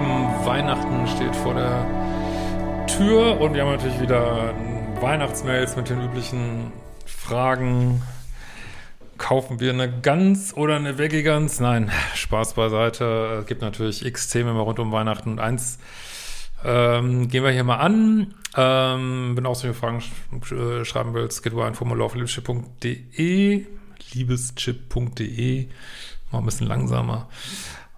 Lieben, Weihnachten steht vor der Tür und wir haben natürlich wieder Weihnachtsmails mit den üblichen Fragen. Kaufen wir eine Gans oder eine Veggie-Gans? Nein, Spaß beiseite. Es gibt natürlich x Themen immer rund um Weihnachten und eins ähm, gehen wir hier mal an. Ähm, wenn du auch solche Fragen sch äh, schreiben willst, geht über ein Formular auf liebeschip.de liebeschip.de Mal ein bisschen langsamer.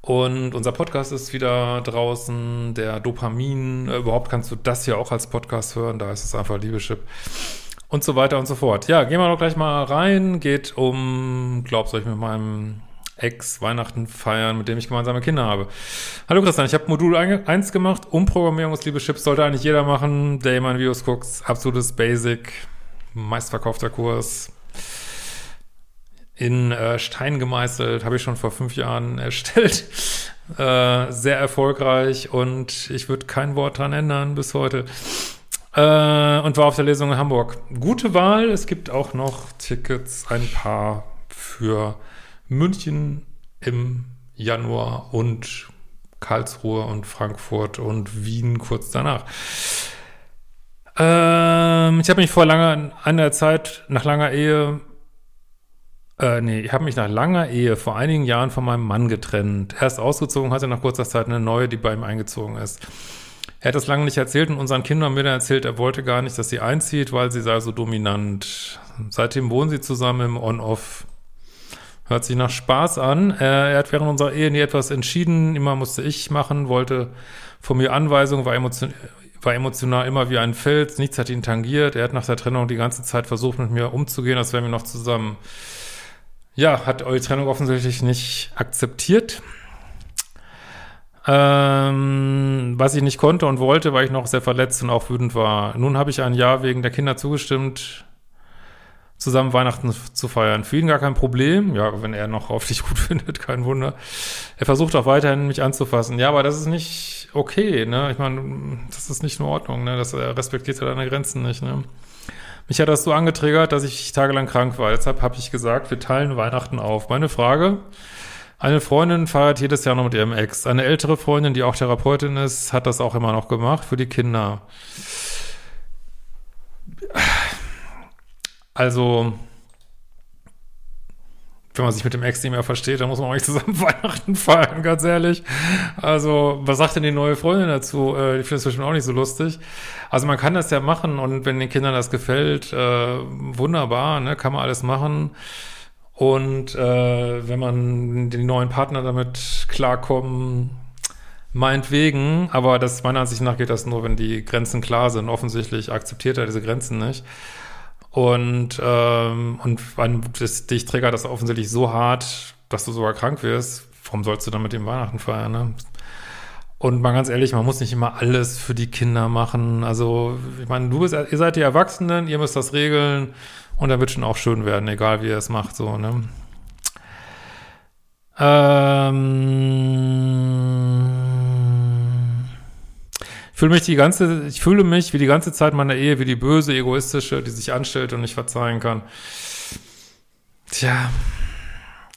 Und unser Podcast ist wieder draußen, der Dopamin. Äh, überhaupt kannst du das hier auch als Podcast hören, da ist es einfach Liebeschip. Und so weiter und so fort. Ja, gehen wir doch gleich mal rein. Geht um, glaubst du, ich mit meinem Ex Weihnachten feiern, mit dem ich gemeinsame Kinder habe. Hallo Christian, ich habe Modul 1 gemacht. Umprogrammierung des Liebeschips sollte eigentlich jeder machen, der meine Videos guckt. Absolutes Basic, meistverkaufter Kurs in äh, Stein gemeißelt, habe ich schon vor fünf Jahren erstellt. Äh, sehr erfolgreich und ich würde kein Wort dran ändern bis heute. Äh, und war auf der Lesung in Hamburg. Gute Wahl. Es gibt auch noch Tickets, ein paar für München im Januar und Karlsruhe und Frankfurt und Wien kurz danach. Ähm, ich habe mich vor langer, einer Zeit, nach langer Ehe, äh, nee, ich habe mich nach langer Ehe vor einigen Jahren von meinem Mann getrennt. Erst ausgezogen, hatte nach kurzer Zeit eine neue, die bei ihm eingezogen ist. Er hat das lange nicht erzählt und unseren Kindern dann erzählt, er wollte gar nicht, dass sie einzieht, weil sie sei so dominant. Seitdem wohnen sie zusammen im On-Off. Hört sich nach Spaß an. Äh, er hat während unserer Ehe nie etwas entschieden. Immer musste ich machen, wollte von mir Anweisungen, war, emotion war emotional immer wie ein Fels. Nichts hat ihn tangiert. Er hat nach der Trennung die ganze Zeit versucht, mit mir umzugehen, als wären wir noch zusammen. Ja, hat eure Trennung offensichtlich nicht akzeptiert. Ähm, was ich nicht konnte und wollte, weil ich noch sehr verletzt und auch wütend war. Nun habe ich ein Jahr wegen der Kinder zugestimmt, zusammen Weihnachten zu feiern. Für ihn gar kein Problem. Ja, wenn er noch auf dich gut findet, kein Wunder. Er versucht auch weiterhin, mich anzufassen. Ja, aber das ist nicht okay, ne? Ich meine, das ist nicht in Ordnung, ne? Das er respektiert deine Grenzen nicht, ne? Mich hat das so angetriggert, dass ich tagelang krank war. Deshalb habe ich gesagt, wir teilen Weihnachten auf. Meine Frage, eine Freundin feiert jedes Jahr noch mit ihrem Ex. Eine ältere Freundin, die auch Therapeutin ist, hat das auch immer noch gemacht für die Kinder. Also, wenn man sich mit dem Ex nicht mehr versteht, dann muss man auch nicht zusammen Weihnachten feiern, ganz ehrlich. Also, was sagt denn die neue Freundin dazu? Äh, ich finde das bestimmt auch nicht so lustig. Also, man kann das ja machen und wenn den Kindern das gefällt, äh, wunderbar, ne, kann man alles machen. Und äh, wenn man die neuen Partner damit klarkommen, meinetwegen, aber das meiner Ansicht nach geht das nur, wenn die Grenzen klar sind. Offensichtlich akzeptiert er diese Grenzen nicht. Und, ähm, und das, dich triggert das offensichtlich so hart, dass du sogar krank wirst. Warum sollst du dann mit dem Weihnachten feiern, ne? Und mal ganz ehrlich, man muss nicht immer alles für die Kinder machen. Also, ich meine, du bist, ihr seid die Erwachsenen, ihr müsst das regeln. Und dann wird schon auch schön werden, egal wie ihr es macht, so, ne? Ähm, fühle mich die ganze, ich fühle mich wie die ganze Zeit meiner Ehe wie die böse, egoistische, die sich anstellt und nicht verzeihen kann. Tja,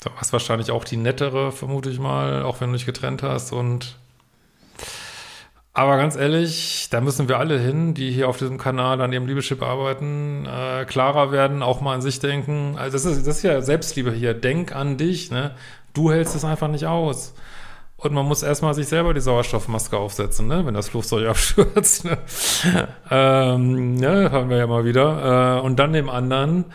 du warst wahrscheinlich auch die nettere, vermute ich mal, auch wenn du dich getrennt hast und aber ganz ehrlich, da müssen wir alle hin, die hier auf diesem Kanal an ihrem Liebeschip arbeiten, äh, klarer werden, auch mal an sich denken. Also das ist, das ist ja Selbstliebe hier. Denk an dich, ne? Du hältst es einfach nicht aus. Und man muss erstmal sich selber die Sauerstoffmaske aufsetzen, ne? wenn das Flugzeug abstürzt. Ne? ähm, ne? Haben wir ja mal wieder. Äh, und dann dem anderen.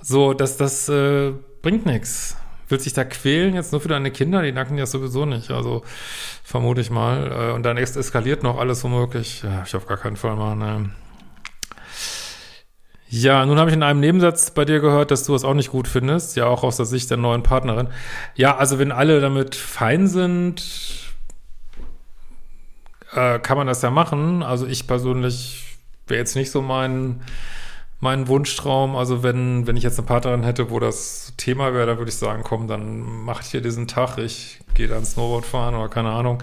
So, dass das äh, bringt nichts. Willst dich da quälen jetzt nur für deine Kinder? Die danken ja sowieso nicht. Also vermute ich mal. Äh, und dann eskaliert noch alles womöglich. Ja, ich auf gar keinen Fall machen. Ne. Ja, nun habe ich in einem Nebensatz bei dir gehört, dass du es auch nicht gut findest, ja auch aus der Sicht der neuen Partnerin. Ja, also wenn alle damit fein sind, äh, kann man das ja machen. Also ich persönlich wäre jetzt nicht so mein, mein Wunschtraum. Also wenn, wenn ich jetzt eine Partnerin hätte, wo das Thema wäre, dann würde ich sagen, komm, dann mache ich hier diesen Tag, ich gehe dann Snowboard fahren oder keine Ahnung.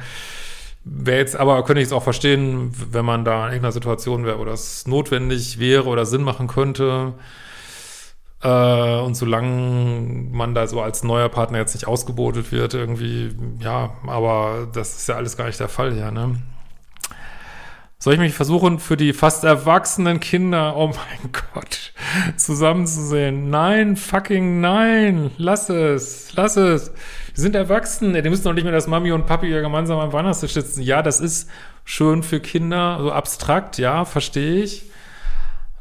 Wäre jetzt, aber könnte ich es auch verstehen, wenn man da in irgendeiner Situation wäre, wo das notwendig wäre oder Sinn machen könnte. Äh, und solange man da so als neuer Partner jetzt nicht ausgebotet wird, irgendwie, ja, aber das ist ja alles gar nicht der Fall hier, ne? Soll ich mich versuchen, für die fast erwachsenen Kinder, oh mein Gott, zusammenzusehen? Nein, fucking nein, lass es, lass es. Die sind erwachsen, die müssen doch nicht mehr, dass Mami und Papi ja gemeinsam am Weihnachtstisch sitzen. Ja, das ist schön für Kinder, so abstrakt, ja, verstehe ich.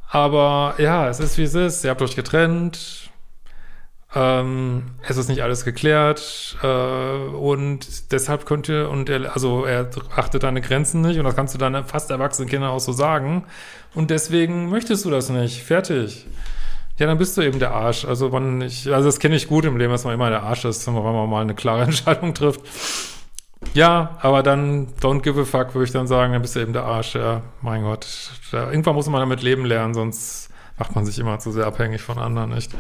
Aber ja, es ist wie es ist. Ihr habt euch getrennt. Ähm, es ist nicht alles geklärt äh, und deshalb könnte und er, also er achtet deine Grenzen nicht und das kannst du deine fast erwachsenen Kinder auch so sagen und deswegen möchtest du das nicht. Fertig. Ja, dann bist du eben der Arsch. Also man, ich, also das kenne ich gut im Leben, dass man immer der Arsch ist, wenn man mal eine klare Entscheidung trifft. Ja, aber dann don't give a fuck, würde ich dann sagen, dann bist du eben der Arsch. Ja, mein Gott. Ja, irgendwann muss man damit leben lernen, sonst macht man sich immer zu sehr abhängig von anderen, nicht?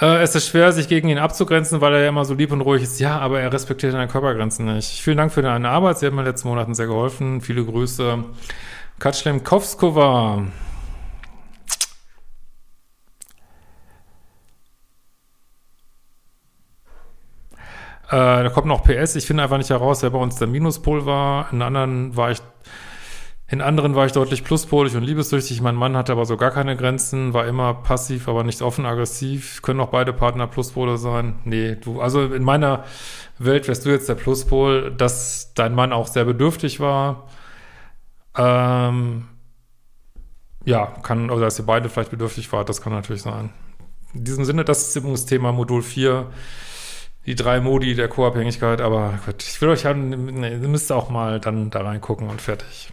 Äh, es ist schwer, sich gegen ihn abzugrenzen, weil er ja immer so lieb und ruhig ist. Ja, aber er respektiert deine Körpergrenzen nicht. Vielen Dank für deine Arbeit. Sie hat mir in den letzten Monaten sehr geholfen. Viele Grüße. Katschlem Kovskova. Äh, da kommt noch PS. Ich finde einfach nicht heraus, wer bei uns der Minuspol war. In anderen war ich, in anderen war ich deutlich pluspolig und liebessüchtig. Mein Mann hatte aber so gar keine Grenzen, war immer passiv, aber nicht offen aggressiv. Können auch beide Partner Pluspole sein? Nee, du, also in meiner Welt wärst du jetzt der Pluspol, dass dein Mann auch sehr bedürftig war. Ähm, ja, kann, oder dass ihr beide vielleicht bedürftig wart, das kann natürlich sein. In diesem Sinne, das ist übrigens Thema Modul 4 die drei Modi der Co-Abhängigkeit, aber gut, ich will euch nee, ihr müsst auch mal dann da reingucken und fertig.